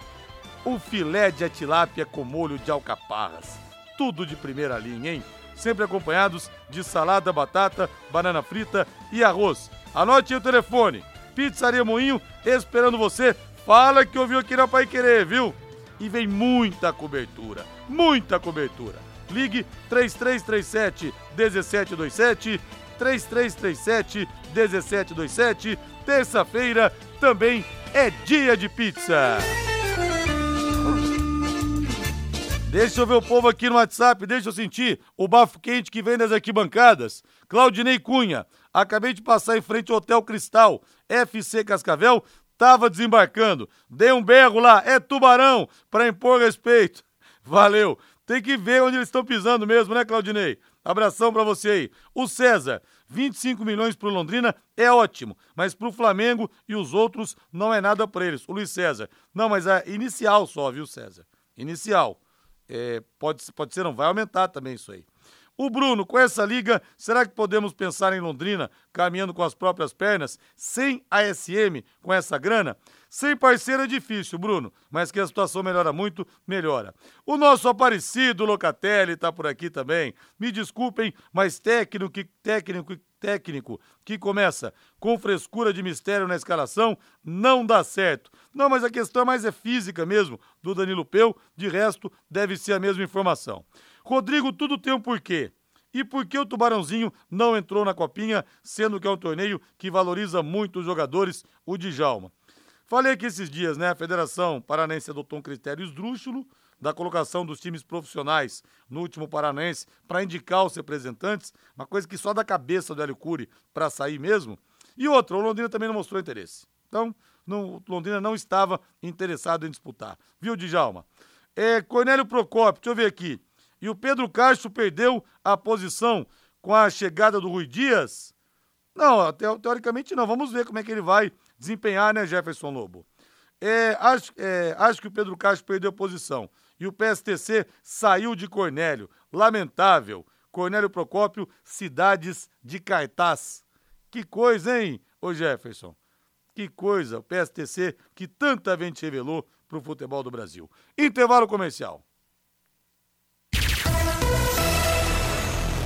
o filé de tilápia com molho de alcaparras. Tudo de primeira linha, hein? Sempre acompanhados de salada, batata, banana frita e arroz. Anote aí o telefone. Pizzaria Moinho esperando você Fala que ouviu aqui na Pai Querer, viu? E vem muita cobertura, muita cobertura. Ligue 3337 1727, 3337 1727. Terça-feira também é dia de pizza. Deixa eu ver o povo aqui no WhatsApp, deixa eu sentir o bafo quente que vem das arquibancadas. Claudinei Cunha, acabei de passar em frente ao Hotel Cristal, FC Cascavel, Tava desembarcando. Dei um berro lá, é tubarão, para impor respeito. [LAUGHS] Valeu. Tem que ver onde eles estão pisando mesmo, né, Claudinei? Abração para você aí. O César, 25 milhões pro Londrina é ótimo, mas pro Flamengo e os outros não é nada para eles. O Luiz César. Não, mas é inicial só, viu, César? Inicial. É, pode, pode ser, não vai aumentar também isso aí. O Bruno, com essa liga, será que podemos pensar em Londrina caminhando com as próprias pernas, sem ASM, com essa grana? Sem parceiro é difícil, Bruno, mas que a situação melhora muito, melhora. O nosso Aparecido Locatelli está por aqui também. Me desculpem, mas técnico, técnico, técnico que começa com frescura de mistério na escalação não dá certo. Não, mas a questão mais é física mesmo, do Danilo Peu, de resto deve ser a mesma informação. Rodrigo, tudo tem um porquê. E por que o Tubarãozinho não entrou na Copinha, sendo que é um torneio que valoriza muito os jogadores, o Djalma? Falei que esses dias, né, a Federação Paranense adotou um critério esdrúxulo da colocação dos times profissionais no último Paranense para indicar os representantes, uma coisa que só da cabeça do Hélio Cury para sair mesmo. E outra, o Londrina também não mostrou interesse. Então, o Londrina não estava interessado em disputar. Viu, Djalma? É, Cornélio Procópio, deixa eu ver aqui. E o Pedro Castro perdeu a posição com a chegada do Rui Dias? Não, teoricamente não. Vamos ver como é que ele vai desempenhar, né, Jefferson Lobo? É, acho, é, acho que o Pedro Castro perdeu a posição. E o PSTC saiu de Cornélio. Lamentável. Cornélio Procópio, cidades de cartaz. Que coisa, hein, ô Jefferson? Que coisa, o PSTC que tanta gente revelou para o futebol do Brasil. Intervalo comercial.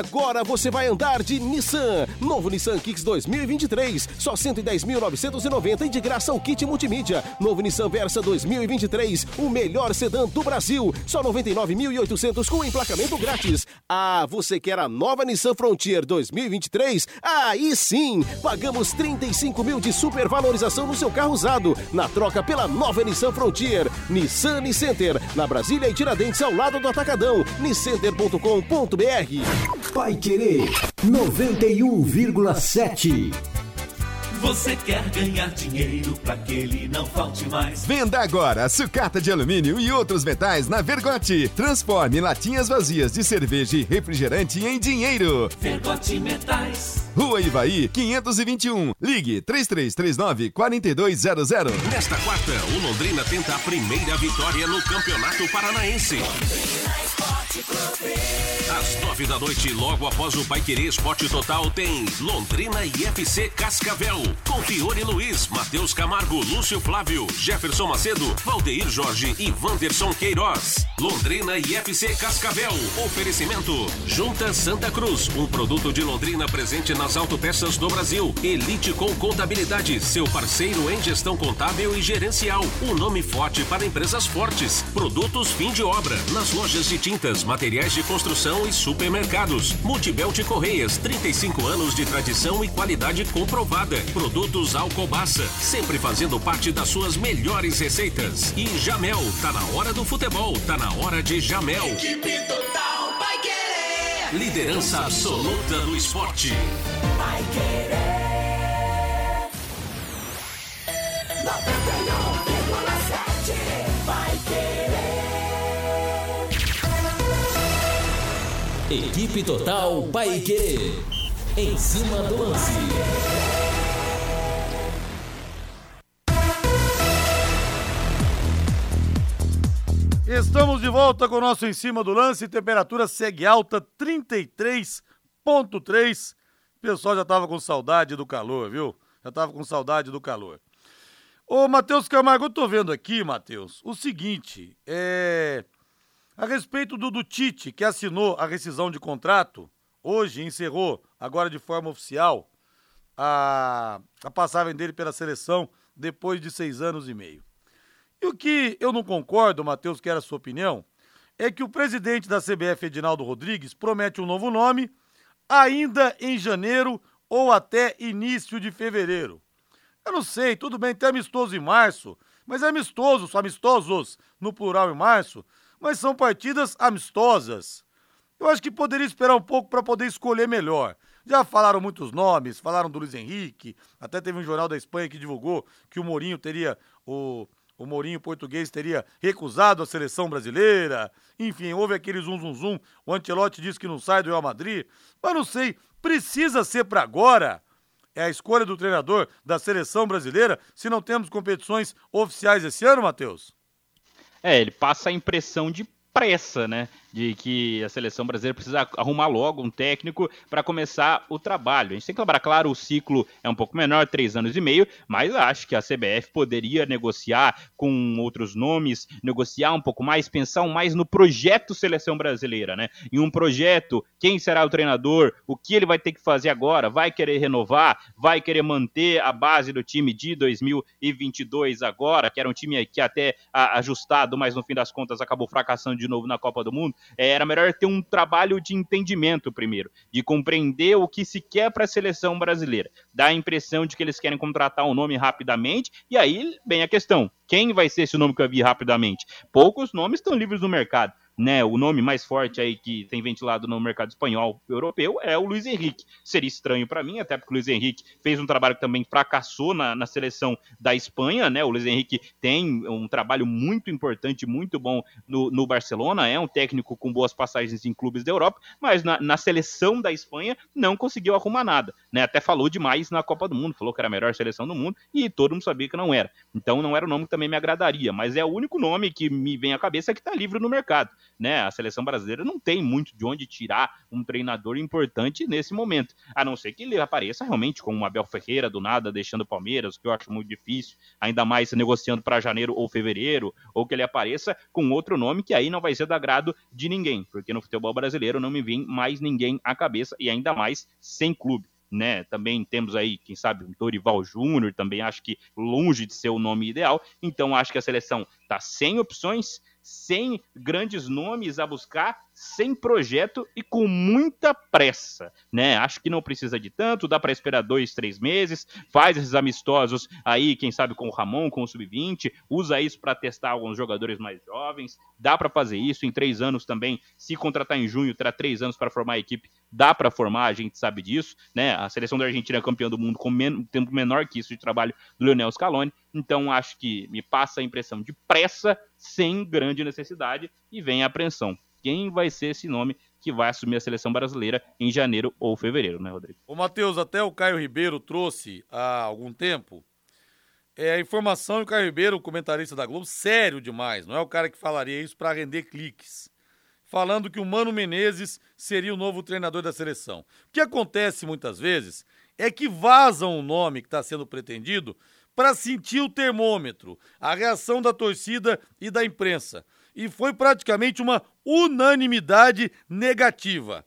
Agora você vai andar de Nissan. Novo Nissan Kicks 2023. Só 110.990 e de graça o kit multimídia. Novo Nissan Versa 2023. O melhor sedã do Brasil. Só 99.800 com emplacamento grátis. Ah, você quer a nova Nissan Frontier 2023? Aí sim! Pagamos 35 mil de supervalorização no seu carro usado. Na troca pela nova Nissan Frontier. Nissan Nicenter. Na Brasília e Tiradentes ao lado do Atacadão. Nicenter.com.br Pai Querer 91,7. Você quer ganhar dinheiro para que ele não falte mais? Venda agora sucata de alumínio e outros metais na Vergote. Transforme latinhas vazias de cerveja e refrigerante em dinheiro. Vergote Metais. Rua Ivaí, 521. Ligue 3339 4200. Nesta quarta, o Londrina tenta a primeira vitória no Campeonato Paranaense. Às nove da noite, logo após o Pai Querer Esporte Total, tem Londrina e FC Cascavel. Com Fiore Luiz, Matheus Camargo, Lúcio Flávio, Jefferson Macedo, Valdeir Jorge e Wanderson Queiroz. Londrina e FC Cascavel. Oferecimento. Junta Santa Cruz, um produto de Londrina presente nas autopeças do Brasil. Elite com Contabilidade, seu parceiro em gestão contábil e gerencial. Um nome forte para empresas fortes. Produtos fim de obra, nas lojas de tintas, materiais de construção e supermercados. Multibelt Correias, 35 anos de tradição e qualidade comprovada. Produtos Alcobaça, sempre fazendo parte das suas melhores receitas. E Jamel, tá na hora do futebol, tá na hora de Jamel. Equipe total vai querer. Liderança absoluta do esporte. Vai querer. 91,7 Equipe Total Paique. Em cima do lance. Estamos de volta com o nosso em cima do lance. Temperatura segue alta, 33,3. O pessoal já tava com saudade do calor, viu? Já tava com saudade do calor. Ô, Matheus Camargo, eu tô vendo aqui, Matheus, o seguinte, é. A respeito do, do Tite, que assinou a rescisão de contrato, hoje encerrou, agora de forma oficial, a, a passagem dele pela seleção depois de seis anos e meio. E o que eu não concordo, Matheus, que era a sua opinião, é que o presidente da CBF, Edinaldo Rodrigues, promete um novo nome ainda em janeiro ou até início de fevereiro. Eu não sei, tudo bem, tem amistoso em março, mas é amistoso, são amistosos no plural em março, mas são partidas amistosas. Eu acho que poderia esperar um pouco para poder escolher melhor. Já falaram muitos nomes, falaram do Luiz Henrique, até teve um jornal da Espanha que divulgou que o Mourinho teria o o Mourinho português teria recusado a seleção brasileira. Enfim, houve aquele zum zum zum. O Ancelotti disse que não sai do Real Madrid. Mas não sei, precisa ser para agora? É a escolha do treinador da seleção brasileira se não temos competições oficiais esse ano, Matheus? É, ele passa a impressão de pressa, né? De que a seleção brasileira precisa arrumar logo um técnico para começar o trabalho. A gente tem que lembrar, claro, o ciclo é um pouco menor, três anos e meio, mas acho que a CBF poderia negociar com outros nomes, negociar um pouco mais, pensar mais no projeto seleção brasileira, né? Em um projeto, quem será o treinador, o que ele vai ter que fazer agora, vai querer renovar, vai querer manter a base do time de 2022 agora, que era um time que até ajustado, mas no fim das contas acabou fracassando de novo na Copa do Mundo, era melhor ter um trabalho de entendimento primeiro, de compreender o que se quer para a seleção brasileira. Dá a impressão de que eles querem contratar um nome rapidamente, e aí vem a questão: quem vai ser esse nome que eu vi rapidamente? Poucos nomes estão livres no mercado né, o nome mais forte aí que tem ventilado no mercado espanhol europeu é o Luiz Henrique. Seria estranho para mim, até porque o Luiz Henrique fez um trabalho que também fracassou na, na seleção da Espanha, né? O Luiz Henrique tem um trabalho muito importante, muito bom no, no Barcelona, é um técnico com boas passagens em clubes da Europa, mas na, na seleção da Espanha não conseguiu arrumar nada, né? Até falou demais na Copa do Mundo, falou que era a melhor seleção do mundo e todo mundo sabia que não era. Então não era o nome que também me agradaria, mas é o único nome que me vem à cabeça que está livre no mercado né? A seleção brasileira não tem muito de onde tirar um treinador importante nesse momento, a não ser que ele apareça realmente como um Abel Ferreira do nada, deixando o Palmeiras, que eu acho muito difícil, ainda mais negociando para janeiro ou fevereiro, ou que ele apareça com outro nome que aí não vai ser do agrado de ninguém, porque no futebol brasileiro não me vem mais ninguém à cabeça e ainda mais sem clube. Né, também temos aí, quem sabe, o Dorival Júnior, também acho que longe de ser o nome ideal. Então acho que a seleção está sem opções, sem grandes nomes a buscar, sem projeto e com muita pressa, né? Acho que não precisa de tanto, dá para esperar dois, três meses, faz esses amistosos aí, quem sabe com o Ramon, com o Sub-20, usa isso para testar alguns jogadores mais jovens, dá para fazer isso em três anos também. Se contratar em junho, terá três anos para formar a equipe, dá para formar, a gente sabe disso, né? A seleção da Argentina é campeã do mundo com men tempo menor que isso de trabalho do Lionel Scaloni, então acho que me passa a impressão de pressa sem grande necessidade e vem a apreensão quem vai ser esse nome que vai assumir a seleção brasileira em janeiro ou fevereiro, né, Rodrigo? Ô, Matheus, até o Caio Ribeiro trouxe há algum tempo é, a informação o Caio Ribeiro, comentarista da Globo, sério demais, não é o cara que falaria isso para render cliques. falando que o Mano Menezes seria o novo treinador da seleção. O que acontece muitas vezes é que vazam o nome que está sendo pretendido para sentir o termômetro, a reação da torcida e da imprensa. E foi praticamente uma unanimidade negativa.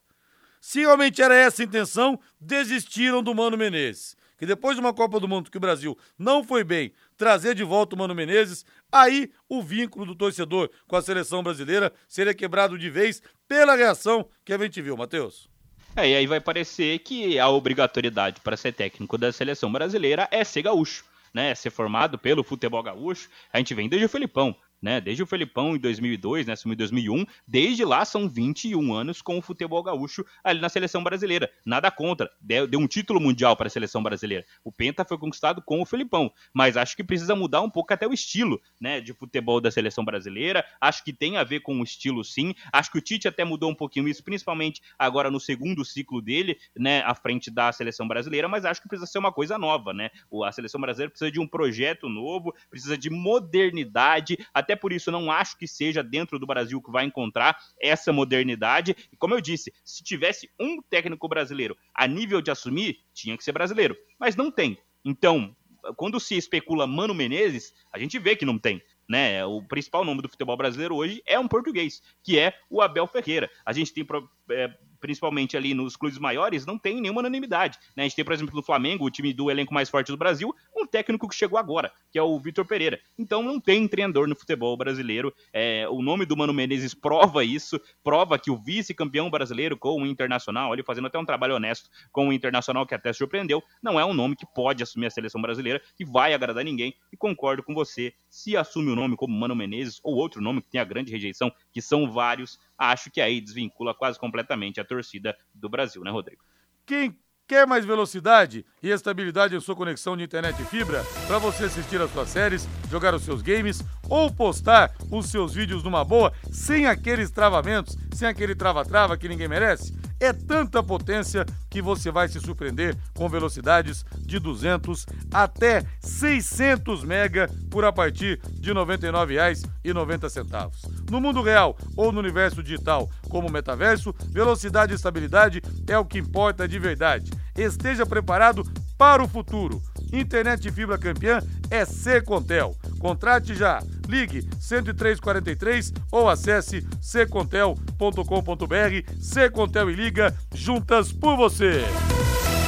Se realmente era essa a intenção, desistiram do Mano Menezes. Que depois de uma Copa do Mundo que o Brasil não foi bem, trazer de volta o Mano Menezes, aí o vínculo do torcedor com a seleção brasileira seria quebrado de vez pela reação que a gente viu, Matheus. É, e aí vai parecer que a obrigatoriedade para ser técnico da seleção brasileira é ser gaúcho. Né, ser formado pelo futebol gaúcho, a gente vem desde o Felipão, né? Desde o Felipão em 2002, né? Assumiu em 2001. Desde lá são 21 anos com o futebol gaúcho ali na seleção brasileira. Nada contra. Deu, deu um título mundial para a seleção brasileira. O Penta foi conquistado com o Felipão. Mas acho que precisa mudar um pouco até o estilo, né? De futebol da seleção brasileira. Acho que tem a ver com o estilo, sim. Acho que o Tite até mudou um pouquinho isso, principalmente agora no segundo ciclo dele, né? À frente da seleção brasileira. Mas acho que precisa ser uma coisa nova, né? A seleção brasileira precisa de um projeto novo, precisa de modernidade, até até por isso não acho que seja dentro do Brasil que vai encontrar essa modernidade. E como eu disse, se tivesse um técnico brasileiro a nível de assumir, tinha que ser brasileiro. Mas não tem. Então, quando se especula Mano Menezes, a gente vê que não tem. Né? O principal nome do futebol brasileiro hoje é um português, que é o Abel Ferreira. A gente tem é, principalmente ali nos clubes maiores, não tem nenhuma unanimidade. Né? A gente tem, por exemplo, no Flamengo, o time do elenco mais forte do Brasil, um técnico que chegou agora, que é o Vitor Pereira. Então não tem treinador no futebol brasileiro. É, o nome do Mano Menezes prova isso, prova que o vice-campeão brasileiro com o Internacional, ali fazendo até um trabalho honesto com o Internacional, que até surpreendeu, não é um nome que pode assumir a seleção brasileira, que vai agradar ninguém. E concordo com você, se assume o nome como Mano Menezes ou outro nome que tem a grande rejeição, que são vários, acho que aí desvincula quase completamente a torcida do Brasil, né, Rodrigo? Quem quer mais velocidade e estabilidade em sua conexão de internet e fibra para você assistir as suas séries, jogar os seus games ou postar os seus vídeos numa boa, sem aqueles travamentos, sem aquele trava-trava que ninguém merece? É tanta potência que você vai se surpreender com velocidades de 200 até 600 mega por a partir de R$ 99,90. No mundo real ou no universo digital, como metaverso, velocidade e estabilidade é o que importa de verdade. Esteja preparado para o futuro. Internet fibra campeã é Secontel. Contrate já. Ligue 10343 ou acesse secontel.com.br. Secontel e liga juntas por você.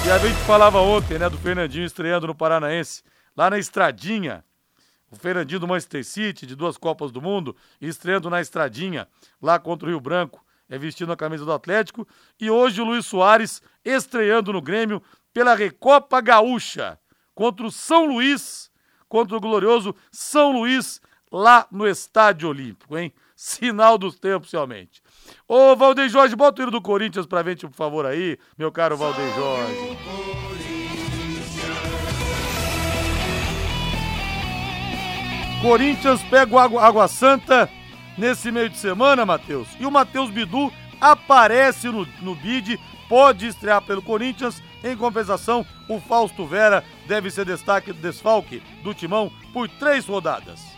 E a gente falava ontem, né, do Fernandinho estreando no Paranaense, lá na Estradinha. O Fernandinho do Manchester City, de duas Copas do Mundo, estreando na Estradinha, lá contra o Rio Branco, é vestindo a camisa do Atlético. E hoje o Luiz Soares estreando no Grêmio pela Recopa Gaúcha contra o São Luís, contra o glorioso São Luís, lá no Estádio Olímpico, hein? [LAUGHS] Sinal dos tempos, realmente. Ô, Valdeir Jorge, bota o hino do Corinthians pra gente, por favor, aí, meu caro Valdeir Jorge. Corinthians pega o Água, Água Santa nesse meio de semana, Matheus. E o Matheus Bidu aparece no, no bid, pode estrear pelo Corinthians em compensação, o Fausto Vera deve ser destaque desfalque do timão por três rodadas.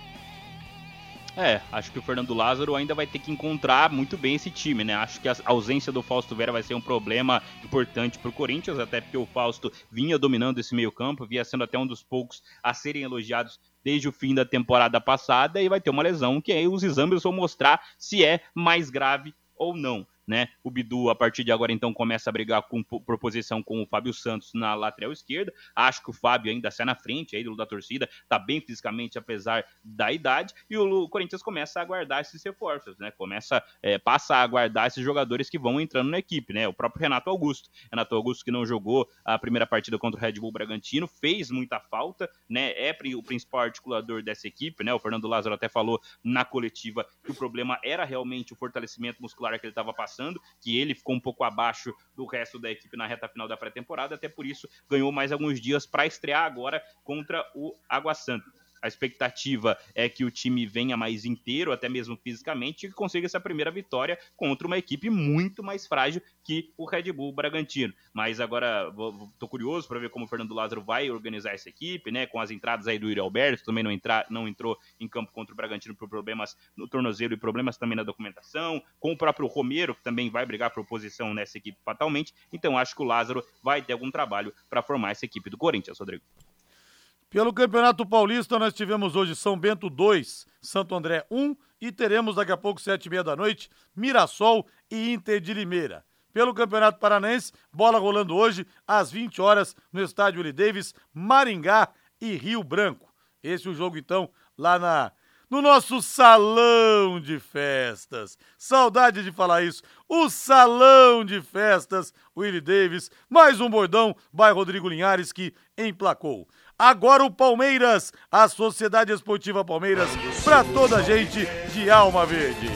É, acho que o Fernando Lázaro ainda vai ter que encontrar muito bem esse time, né? Acho que a ausência do Fausto Vera vai ser um problema importante para o Corinthians, até porque o Fausto vinha dominando esse meio-campo, vinha sendo até um dos poucos a serem elogiados desde o fim da temporada passada, e vai ter uma lesão que aí os exames vão mostrar se é mais grave ou não né? O Bidu, a partir de agora, então, começa a brigar com proposição com o Fábio Santos na lateral esquerda. Acho que o Fábio ainda sai na frente, aí da torcida, tá bem fisicamente, apesar da idade. E o Corinthians começa a aguardar esses reforços, né? Começa, é, passa a aguardar esses jogadores que vão entrando na equipe, né? O próprio Renato Augusto. Renato Augusto, que não jogou a primeira partida contra o Red Bull Bragantino, fez muita falta, né? É o principal articulador dessa equipe, né? O Fernando Lázaro até falou na coletiva que o problema era realmente o fortalecimento muscular que ele estava passando passando, que ele ficou um pouco abaixo do resto da equipe na reta final da pré-temporada, até por isso ganhou mais alguns dias para estrear agora contra o Água Santa. A expectativa é que o time venha mais inteiro, até mesmo fisicamente, e consiga essa primeira vitória contra uma equipe muito mais frágil que o Red Bull Bragantino. Mas agora tô curioso para ver como o Fernando Lázaro vai organizar essa equipe, né? Com as entradas aí do Yuri Alberto, também não, não entrou em campo contra o Bragantino por problemas no tornozelo e problemas também na documentação, com o próprio Romero, que também vai brigar por posição nessa equipe fatalmente. Então acho que o Lázaro vai ter algum trabalho para formar essa equipe do Corinthians, Rodrigo. Pelo Campeonato Paulista, nós tivemos hoje São Bento 2, Santo André 1 e teremos daqui a pouco, sete e meia da noite, Mirassol e Inter de Limeira. Pelo Campeonato Paranaense, bola rolando hoje às 20 horas no estádio Willie Davis, Maringá e Rio Branco. Esse é o jogo, então, lá na no nosso salão de festas. Saudade de falar isso. O salão de festas, Willie Davis, mais um bordão, by Rodrigo Linhares, que emplacou. Agora o Palmeiras, a Sociedade Esportiva Palmeiras, para toda a gente de alma verde.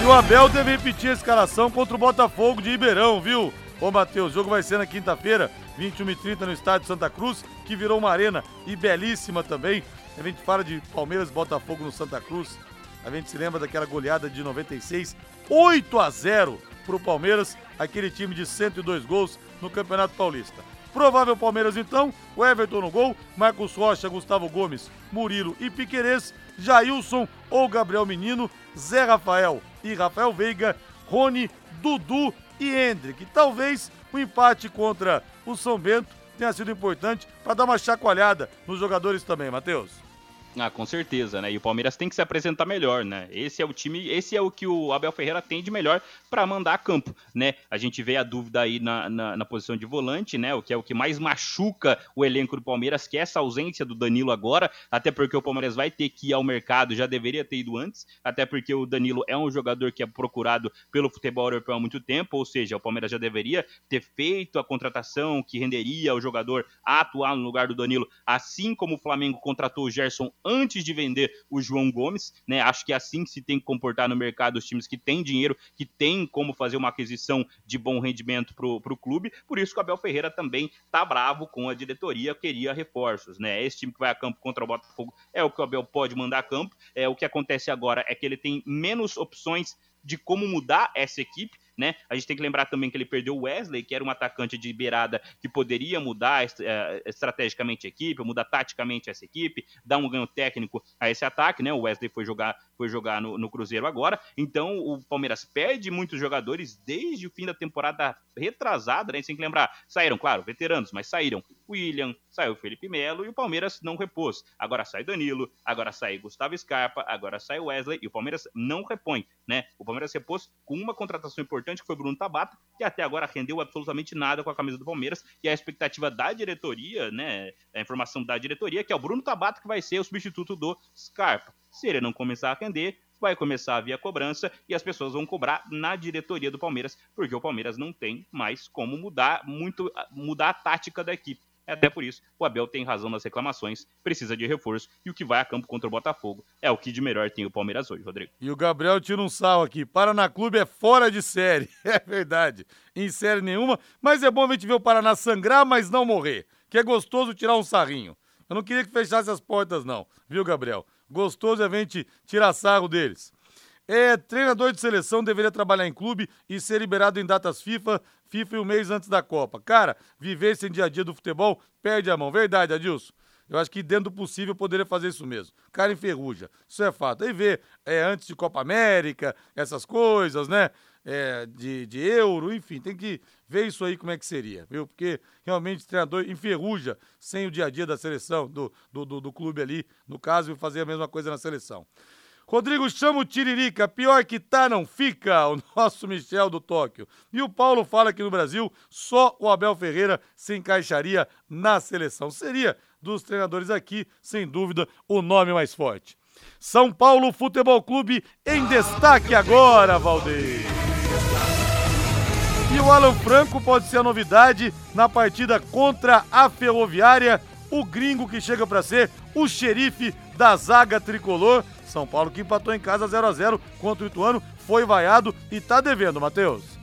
E o Abel deve repetir a escalação contra o Botafogo de Ribeirão, viu? Ô, Matheus, o jogo vai ser na quinta-feira, 21h30 no estádio Santa Cruz, que virou uma arena e belíssima também. A gente fala de Palmeiras Botafogo no Santa Cruz. A gente se lembra daquela goleada de 96, 8 a 0 para o Palmeiras, aquele time de 102 gols no Campeonato Paulista. Provável Palmeiras então, o Everton no gol, Marcos Rocha, Gustavo Gomes, Murilo e Piquerez, Jailson ou Gabriel Menino, Zé Rafael e Rafael Veiga, Rony, Dudu e Hendrick. Talvez o empate contra o São Bento tenha sido importante para dar uma chacoalhada nos jogadores também, Matheus. Ah, com certeza, né? E o Palmeiras tem que se apresentar melhor, né? Esse é o time, esse é o que o Abel Ferreira tem de melhor para mandar a campo, né? A gente vê a dúvida aí na, na, na, posição de volante, né? O que é o que mais machuca o elenco do Palmeiras, que é essa ausência do Danilo agora, até porque o Palmeiras vai ter que ir ao mercado, já deveria ter ido antes, até porque o Danilo é um jogador que é procurado pelo futebol europeu há muito tempo, ou seja, o Palmeiras já deveria ter feito a contratação que renderia o jogador a atuar no lugar do Danilo, assim como o Flamengo contratou o Gerson antes de vender o João Gomes, né? Acho que é assim que se tem que comportar no mercado os times que têm dinheiro, que têm como fazer uma aquisição de bom rendimento para o clube. Por isso que o Abel Ferreira também tá bravo com a diretoria, queria reforços, né? Esse time que vai a campo contra o Botafogo é o que o Abel pode mandar a campo. É o que acontece agora é que ele tem menos opções de como mudar essa equipe né? A gente tem que lembrar também que ele perdeu o Wesley, que era um atacante de beirada que poderia mudar uh, estrategicamente a equipe, mudar taticamente essa equipe, dar um ganho técnico a esse ataque, né? O Wesley foi jogar, foi jogar no, no Cruzeiro agora, então o Palmeiras perde muitos jogadores desde o fim da temporada retrasada, né? A gente tem que lembrar, saíram, claro, veteranos, mas saíram William, saiu Felipe Melo e o Palmeiras não repôs. Agora sai Danilo, agora sai Gustavo Scarpa, agora sai Wesley e o Palmeiras não repõe, né? O Palmeiras repôs com uma contratação importante que foi Bruno Tabata, que até agora rendeu absolutamente nada com a camisa do Palmeiras e a expectativa da diretoria, né? A informação da diretoria que é o Bruno Tabata que vai ser o substituto do Scarpa. Se ele não começar a render, vai começar a via cobrança e as pessoas vão cobrar na diretoria do Palmeiras, porque o Palmeiras não tem mais como mudar muito mudar a tática da equipe. Até por isso, o Abel tem razão nas reclamações, precisa de reforço e o que vai a campo contra o Botafogo é o que de melhor tem o Palmeiras hoje, Rodrigo. E o Gabriel tira um sal aqui. Paraná Clube é fora de série. [LAUGHS] É verdade. Em série nenhuma, mas é bom a gente ver o Paraná sangrar, mas não morrer. Que é gostoso tirar um sarrinho. Eu não queria que fechasse as portas, não, viu, Gabriel? Gostoso é a gente tirar sarro deles. É, treinador de seleção deveria trabalhar em clube e ser liberado em datas FIFA, FIFA e um mês antes da Copa. Cara, viver sem dia a dia do futebol perde a mão. Verdade, Adilson. Eu acho que dentro do possível poderia fazer isso mesmo. Cara enferruja. Isso é fato. Aí vê é, antes de Copa América, essas coisas, né? É, de, de euro, enfim, tem que ver isso aí como é que seria, viu? Porque realmente o treinador enferruja sem o dia a dia da seleção, do, do, do, do clube ali, no caso, fazer a mesma coisa na seleção. Rodrigo chama o Tiririca, pior que tá não fica, o nosso Michel do Tóquio. E o Paulo fala que no Brasil só o Abel Ferreira se encaixaria na seleção. Seria dos treinadores aqui, sem dúvida, o nome mais forte. São Paulo Futebol Clube em destaque agora, Valdeir. E o Alan Franco pode ser a novidade na partida contra a Ferroviária, o gringo que chega para ser o xerife da zaga tricolor são Paulo que empatou em casa 0 a 0 contra o Ituano, foi vaiado e tá devendo, Matheus.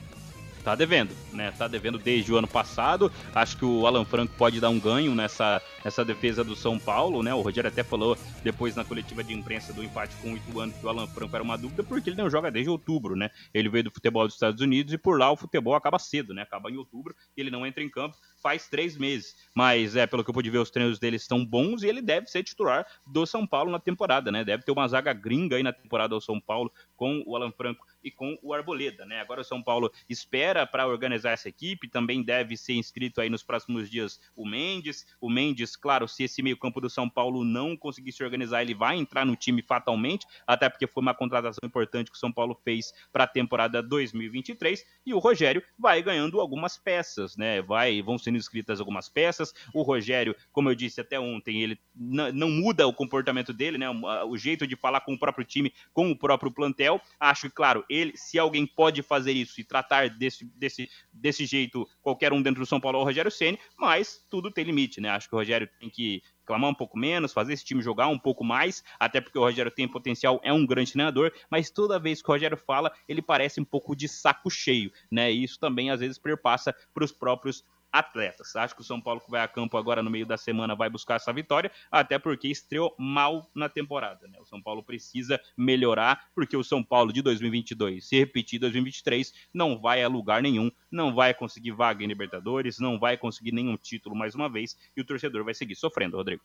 Tá devendo, né? Tá devendo desde o ano passado. Acho que o Alan Franco pode dar um ganho nessa, nessa defesa do São Paulo, né? O Rogério até falou depois na coletiva de imprensa do empate com o Ituano que o Alan Franco era uma dúvida porque ele não joga desde outubro, né? Ele veio do futebol dos Estados Unidos e por lá o futebol acaba cedo, né? Acaba em outubro e ele não entra em campo faz três meses. Mas é, pelo que eu pude ver, os treinos dele estão bons e ele deve ser titular do São Paulo na temporada, né? Deve ter uma zaga gringa aí na temporada do São Paulo com o Alan Franco e com o Arboleda, né? Agora o São Paulo espera para organizar essa equipe, também deve ser inscrito aí nos próximos dias o Mendes. O Mendes, claro, se esse meio-campo do São Paulo não conseguir se organizar, ele vai entrar no time fatalmente, até porque foi uma contratação importante que o São Paulo fez para a temporada 2023 e o Rogério vai ganhando algumas peças, né? Vai, vão sendo inscritas algumas peças. O Rogério, como eu disse até ontem, ele não muda o comportamento dele, né? O jeito de falar com o próprio time, com o próprio plantel. Acho que, claro, ele, se alguém pode fazer isso e tratar desse, desse, desse jeito qualquer um dentro do São Paulo é o Rogério Ceni, mas tudo tem limite, né? Acho que o Rogério tem que clamar um pouco menos, fazer esse time jogar um pouco mais, até porque o Rogério tem potencial, é um grande treinador, mas toda vez que o Rogério fala, ele parece um pouco de saco cheio, né? E isso também às vezes perpassa para os próprios atletas. Acho que o São Paulo que vai a campo agora no meio da semana vai buscar essa vitória, até porque estreou mal na temporada. Né? O São Paulo precisa melhorar, porque o São Paulo de 2022, se repetir 2023, não vai a lugar nenhum, não vai conseguir vaga em Libertadores, não vai conseguir nenhum título mais uma vez, e o torcedor vai seguir sofrendo, Rodrigo.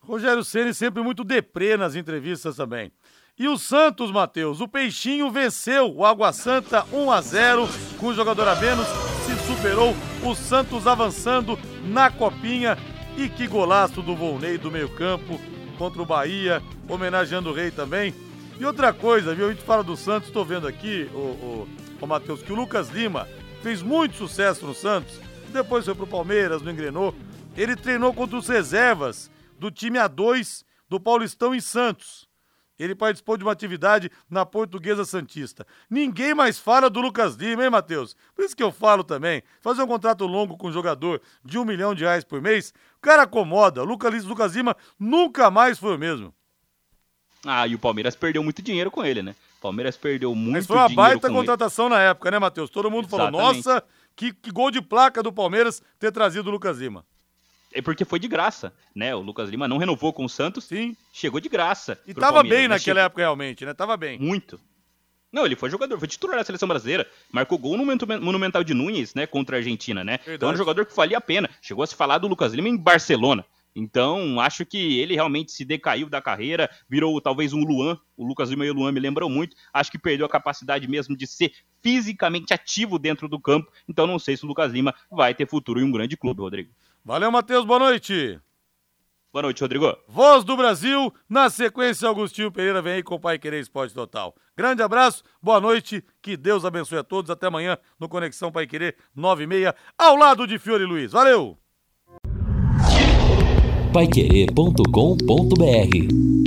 Rogério Ceni sempre muito deprê nas entrevistas também. E o Santos, Matheus, o Peixinho venceu o Água Santa 1 a 0 com o jogador a menos, se superou o Santos avançando na copinha. E que golaço do Volney do meio-campo contra o Bahia, homenageando o Rei também. E outra coisa, viu? A gente fala do Santos, estou vendo aqui, o, o, o Matheus, que o Lucas Lima fez muito sucesso no Santos, depois foi pro Palmeiras, não engrenou. Ele treinou contra os reservas do time A2 do Paulistão em Santos. Ele participou de uma atividade na Portuguesa Santista. Ninguém mais fala do Lucas Lima, hein, Matheus? Por isso que eu falo também. Fazer um contrato longo com um jogador de um milhão de reais por mês, o cara acomoda. Lucas, Lucas Lima nunca mais foi o mesmo. Ah, e o Palmeiras perdeu muito dinheiro com ele, né? O Palmeiras perdeu muito dinheiro. Mas foi uma baita contratação ele. na época, né, Matheus? Todo mundo Exatamente. falou: nossa, que, que gol de placa do Palmeiras ter trazido o Lucas Lima. É porque foi de graça, né? O Lucas Lima não renovou com o Santos. Sim. Chegou de graça. E tava bem naquela chegou... época, realmente, né? Tava bem. Muito. Não, ele foi jogador, foi titular da seleção brasileira. Marcou gol no Monumental de Nunes, né? Contra a Argentina, né? Verdade. Então é um jogador que valia a pena. Chegou a se falar do Lucas Lima em Barcelona. Então, acho que ele realmente se decaiu da carreira, virou talvez um Luan. O Lucas Lima e o Luan me lembram muito. Acho que perdeu a capacidade mesmo de ser fisicamente ativo dentro do campo. Então, não sei se o Lucas Lima vai ter futuro em um grande clube, Rodrigo. Valeu, Matheus. Boa noite. Boa noite, Rodrigo. Voz do Brasil, na sequência, Augustinho Pereira vem aí com o Pai Querer Esporte Total. Grande abraço, boa noite, que Deus abençoe a todos. Até amanhã no Conexão Pai Querer 96, ao lado de Fiore Luiz. Valeu! Paiquerê.com.br